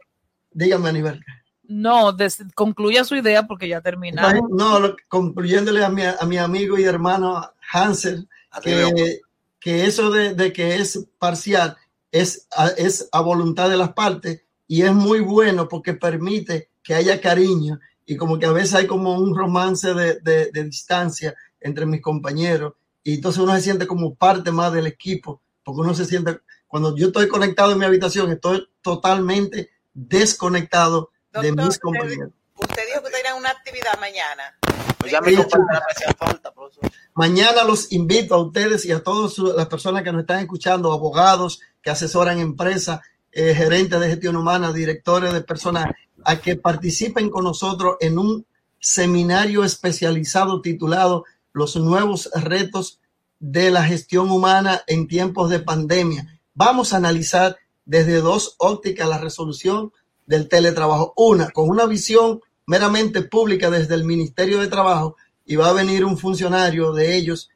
dígame, Aníbal. No, des- concluya su idea porque ya terminamos. No, lo- concluyéndole a mi, a mi amigo y hermano Hansel, que, que eso de, de que es parcial es a, es a voluntad de las partes y es muy bueno porque permite que haya cariño y como que a veces hay como un romance de, de- de distancia entre mis compañeros y entonces uno se siente como parte más del equipo porque uno se siente, cuando yo estoy conectado en mi habitación, estoy totalmente desconectado de mis compañeros. Usted dijo que tenía una actividad mañana. Pues ya me falta. Mañana los invito a ustedes y a todas las personas que nos están escuchando, abogados que asesoran empresas, eh, gerentes de gestión humana, directores de personal, a que participen con nosotros en un seminario especializado titulado Los nuevos retos de la gestión humana en tiempos de pandemia. Vamos a analizar desde dos ópticas la resolución del teletrabajo. Una, con una visión meramente pública desde el Ministerio de Trabajo y va a venir un funcionario de ellos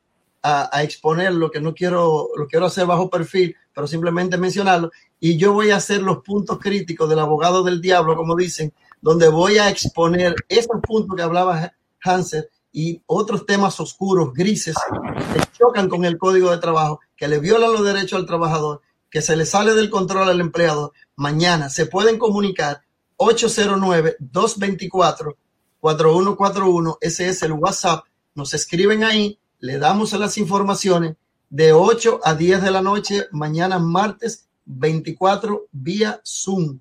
a, exponer lo que no quiero, lo quiero hacer bajo perfil, pero simplemente mencionarlo. Y yo voy a hacer los puntos críticos del abogado del diablo, como dicen, donde voy a exponer esos puntos que hablaba Hanser y otros temas oscuros, grises, que chocan con el código de trabajo, que le violan los derechos al trabajador, que se le sale del control al empleador. Mañana se pueden comunicar 809-224-4141, ese es el WhatsApp, nos escriben ahí, le damos las informaciones de 8 a 10 de la noche, mañana martes 24 vía Zoom.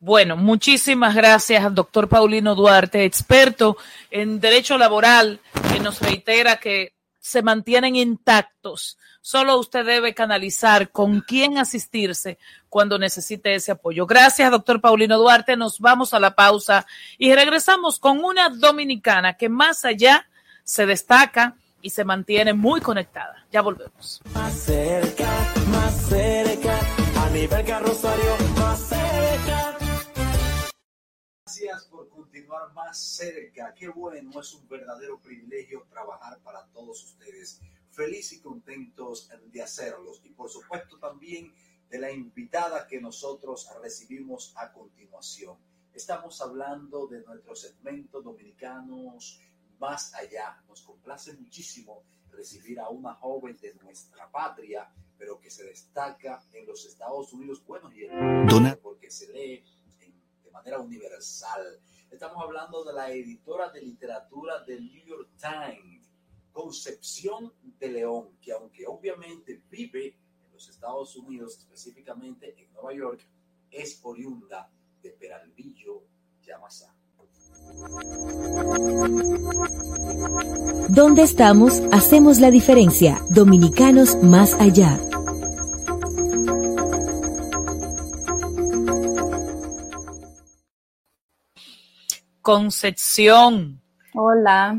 Bueno, muchísimas gracias al doctor Paulino Duarte, experto en derecho laboral, que nos reitera que se mantienen intactos. Solo usted debe canalizar con quién asistirse cuando necesite ese apoyo. Gracias, doctor Paulino Duarte. Nos vamos a la pausa y regresamos con una dominicana que más allá se destaca y se mantiene muy conectada. Ya volvemos. Continuar más cerca. Qué bueno, es un verdadero privilegio trabajar para todos ustedes. Feliz y contentos de hacerlos. Y por supuesto también de la invitada que nosotros recibimos a continuación. Estamos hablando de nuestro segmento dominicanos más allá. Nos complace muchísimo recibir a una joven de nuestra patria, pero que se destaca en los Estados Unidos, bueno, y en porque se lee de manera universal. Estamos hablando de la editora de literatura del New York Times, Concepción de León, que aunque obviamente vive en los Estados Unidos, específicamente en Nueva York, es oriunda de Peralvillo, Yamasá. ¿Dónde estamos? Hacemos la diferencia. Dominicanos más allá. Concepción. Hola.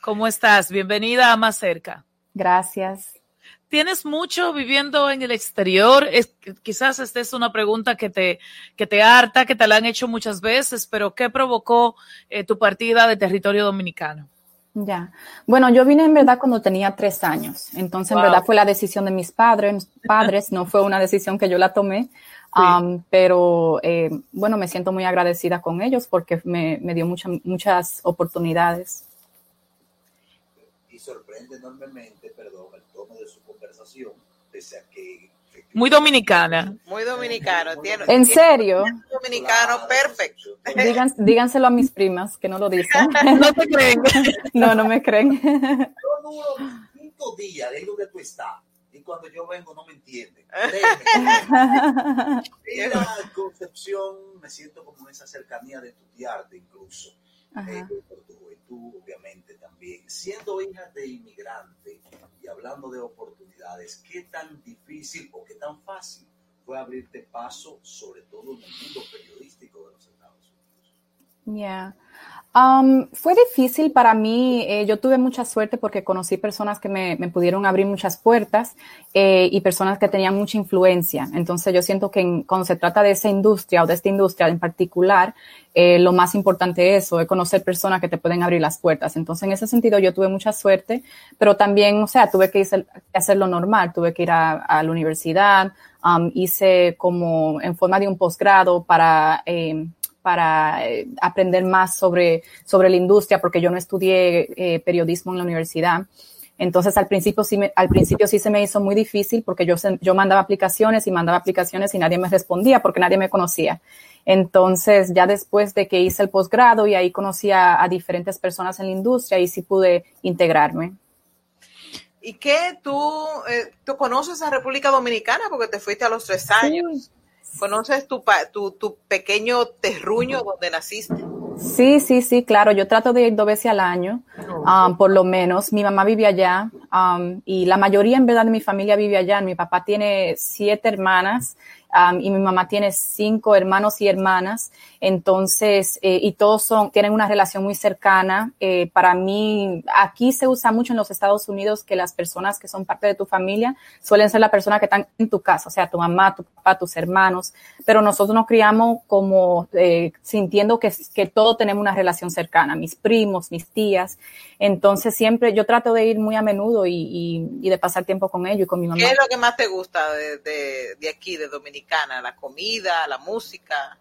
¿Cómo estás? Bienvenida a Más Cerca. Gracias. ¿Tienes mucho viviendo en el exterior? Es, quizás esta es una pregunta que te, que te harta, que te la han hecho muchas veces, pero ¿qué provocó eh, tu partida de territorio dominicano? Ya. Bueno, yo vine en verdad cuando tenía tres años. Entonces, Wow. en verdad fue la decisión de mis padres, padres, no fue una decisión que yo la tomé. Um, pero eh, bueno, me siento muy agradecida con ellos porque me, me dio mucha- muchas oportunidades. Y sorprende enormemente, perdón, el tono de su conversación, pese a que Muy dominicana. Muy dominicano. Tiene, ¿En tiene serio? un Dominicano, perfecto. Díganselo a mis primas que no lo dicen. No te creen. No, no me creen. Yo duro cinco días de donde tú estás. Y cuando yo vengo no me entienden. En la Concepción me siento como en esa cercanía de estudiarte incluso. Eh, por tu juventud, obviamente también. Siendo hija de inmigrante y hablando de oportunidades, ¿qué tan difícil o qué tan fácil fue abrirte paso, sobre todo en el mundo periodístico de los Estados Unidos? Yeah. Um, fue difícil para mí. eh, yo tuve mucha suerte porque conocí personas que me, me pudieron abrir muchas puertas eh, y personas que tenían mucha influencia. Entonces yo siento que en- cuando se trata de esa industria o de esta industria en particular, eh, lo más importante es eso, es conocer personas que te pueden abrir las puertas. Entonces en ese sentido yo tuve mucha suerte, pero también, o sea, tuve que hacer, lo normal, tuve que ir a, a la universidad, um, hice como en forma de un posgrado para... eh, para eh, aprender más sobre, sobre la industria, porque yo no estudié eh, periodismo en la universidad. Entonces, al principio, sí me, al principio sí se me hizo muy difícil porque yo, yo mandaba aplicaciones y mandaba aplicaciones y nadie me respondía porque nadie me conocía. Entonces, ya después de que hice el posgrado y ahí conocí a, a diferentes personas en la industria y sí pude integrarme. ¿Y qué tú, eh, tú conoces a República Dominicana porque te fuiste a los tres años? ¿Conoces tu, pa- tu, tu pequeño terruño donde naciste? Sí, sí, sí, claro. Yo trato de ir dos veces al año, um, por lo menos. Mi mamá vive allá um, y la mayoría, en verdad, de mi familia vive allá. Mi papá tiene siete hermanas um, y mi mamá tiene cinco hermanos y hermanas. Entonces, eh, y todos son, tienen una relación muy cercana. Eh, para mí, aquí se usa mucho en los Estados Unidos que las personas que son parte de tu familia suelen ser las personas que están en tu casa, o sea, tu mamá, tu papá, tus hermanos. Pero nosotros nos criamos como eh, sintiendo que, que todos tenemos una relación cercana, mis primos, mis tías. Entonces, siempre yo trato de ir muy a menudo y, y, y de pasar tiempo con ellos y con mi mamá. ¿Qué es lo que más te gusta de, de, de aquí, de Dominicana? ¿La comida, la música?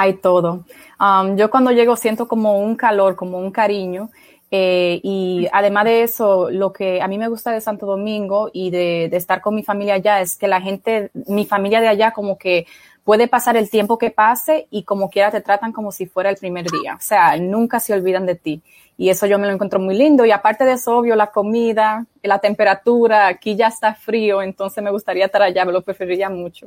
Hay todo. Um, yo cuando llego siento como un calor, como un cariño. eh, y además de eso, lo que a mí me gusta de Santo Domingo y de, de estar con mi familia allá es que la gente, mi familia de allá como que puede pasar el tiempo que pase y como quiera te tratan como si fuera el primer día. O sea, nunca se olvidan de ti. Y eso yo me lo encuentro muy lindo. Y aparte de eso, obvio, la comida, la temperatura, aquí ya está frío, entonces me gustaría estar allá, me lo preferiría mucho.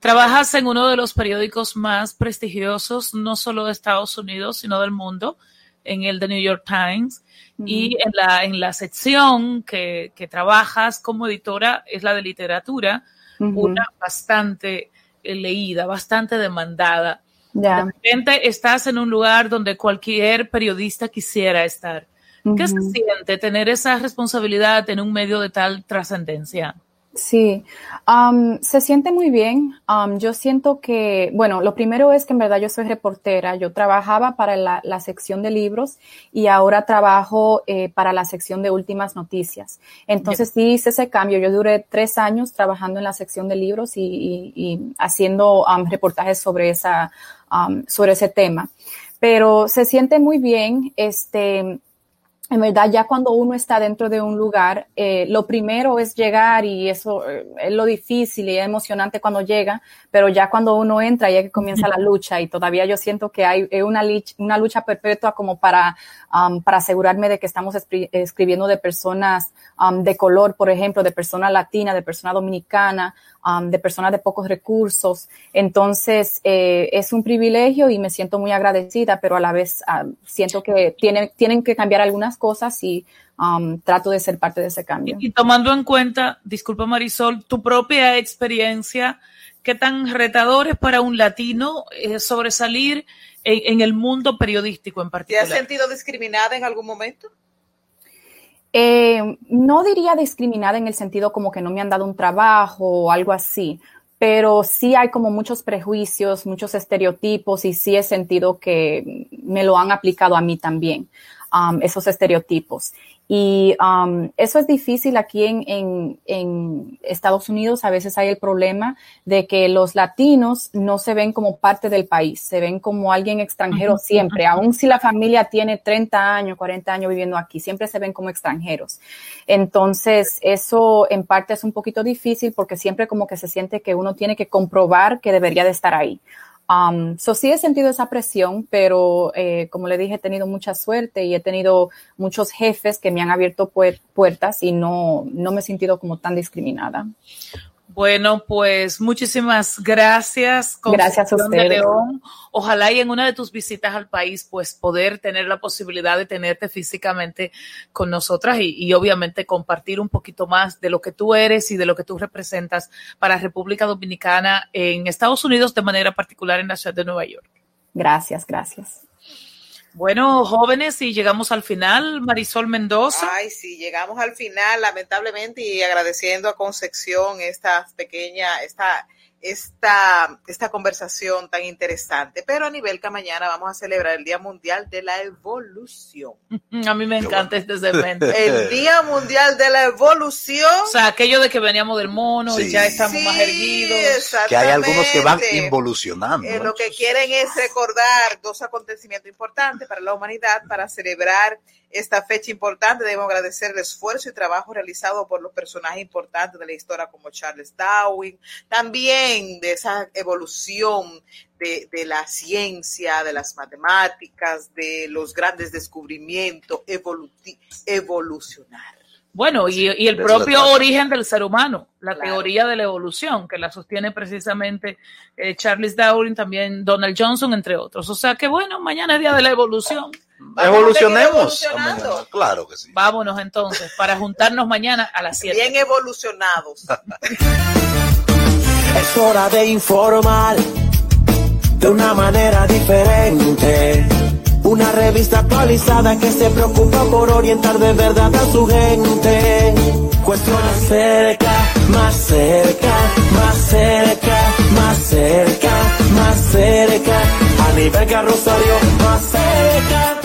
Trabajas en uno de los periódicos más prestigiosos, no solo de Estados Unidos, sino del mundo, en el The New York Times. Y en la, en la sección que, que trabajas como editora es la de literatura, una bastante leída, bastante demandada. De repente estás en un lugar donde cualquier periodista quisiera estar. ¿Qué se Ujú. siente tener esa responsabilidad en un medio de tal trascendencia? Sí, um, se siente muy bien. Um, yo siento que, bueno, lo primero es que en verdad yo soy reportera. Yo trabajaba para la, la sección de libros y ahora trabajo eh, para la sección de últimas noticias. Entonces sí hice ese cambio. Yo duré tres años trabajando en la sección de libros y, y- y haciendo um, reportajes sobre esa, um, sobre ese tema. Pero se siente muy bien. Este, en verdad ya cuando uno está dentro de un lugar, eh, lo primero es llegar y eso eh, es lo difícil y es emocionante cuando llega, pero ya cuando uno entra ya que comienza la lucha y todavía yo siento que hay una, una lucha perpetua como para, um, para asegurarme de que estamos escribiendo de personas um, de color, por ejemplo, de personas latinas, de personas dominicanas, um, de personas de pocos recursos. Entonces, eh, es un privilegio y me siento muy agradecida, pero a la vez um, siento que tienen, tienen que cambiar algunas cosas y um, trato de ser parte de ese cambio. Y, tomando en cuenta, disculpa Marisol, tu propia experiencia, ¿qué tan retador es para un latino eh, sobresalir en, en, el mundo periodístico en particular? ¿Te has sentido discriminada en algún momento? Eh, no diría discriminada en el sentido como que no me han dado un trabajo o algo así, pero sí hay como muchos prejuicios, muchos estereotipos y sí he sentido que me lo han aplicado a mí también, um, esos estereotipos. Y um, eso es difícil aquí en, en, en, Estados Unidos. A veces hay el problema de que los latinos no se ven como parte del país, se ven como alguien extranjero siempre, aun si la familia tiene 30 años, 40 años viviendo aquí, siempre se ven como extranjeros. Entonces, eso en parte es un poquito difícil porque siempre como que se siente que uno tiene que comprobar que debería de estar ahí. Um, so sí he sentido esa presión, pero eh, como le dije, he tenido mucha suerte y he tenido muchos jefes que me han abierto puertas y no, no me he sentido como tan discriminada. Bueno, pues muchísimas gracias. Gracias a ustedes. León. Ojalá y en una de tus visitas al país, pues poder tener la posibilidad de tenerte físicamente con nosotras y, y, obviamente compartir un poquito más de lo que tú eres y de lo que tú representas para República Dominicana en Estados Unidos, de manera particular en la ciudad de Nueva York. Gracias, gracias. Bueno, jóvenes, y llegamos al final, Marisol Mendoza. Ay, sí, llegamos al final, lamentablemente, y agradeciendo a Concepción esta pequeña, esta esta, esta conversación tan interesante. Pero a nivel que mañana vamos a celebrar el Día Mundial de la Evolución. A mí me encanta este segmento. El Día Mundial de la Evolución. O sea, aquello de que veníamos del mono sí. y ya estamos sí, más erguidos. Que hay algunos que van involucionando. Eh, lo que quieren es recordar dos acontecimientos importantes para la humanidad, para celebrar esta fecha importante. Debemos agradecer el esfuerzo y trabajo realizado por los personajes importantes de la historia como Charles Darwin, también de esa evolución de, de la ciencia, de las matemáticas, de los grandes descubrimientos, evolucionar. Bueno, y, y el propio origen del ser humano, la claro. teoría de la evolución, que la sostiene precisamente eh, Charles Darwin, también Donald Johnson, entre otros. O sea que bueno, mañana es día de la evolución. Evolucionemos. Claro que sí. Vámonos entonces, para juntarnos mañana a las 7. Bien evolucionados. es hora de informar de una manera diferente. Una revista actualizada que se preocupa por orientar de verdad a su gente. Cuestiona cerca, más cerca, más cerca, más cerca, más cerca. A nivel carrosario, más cerca.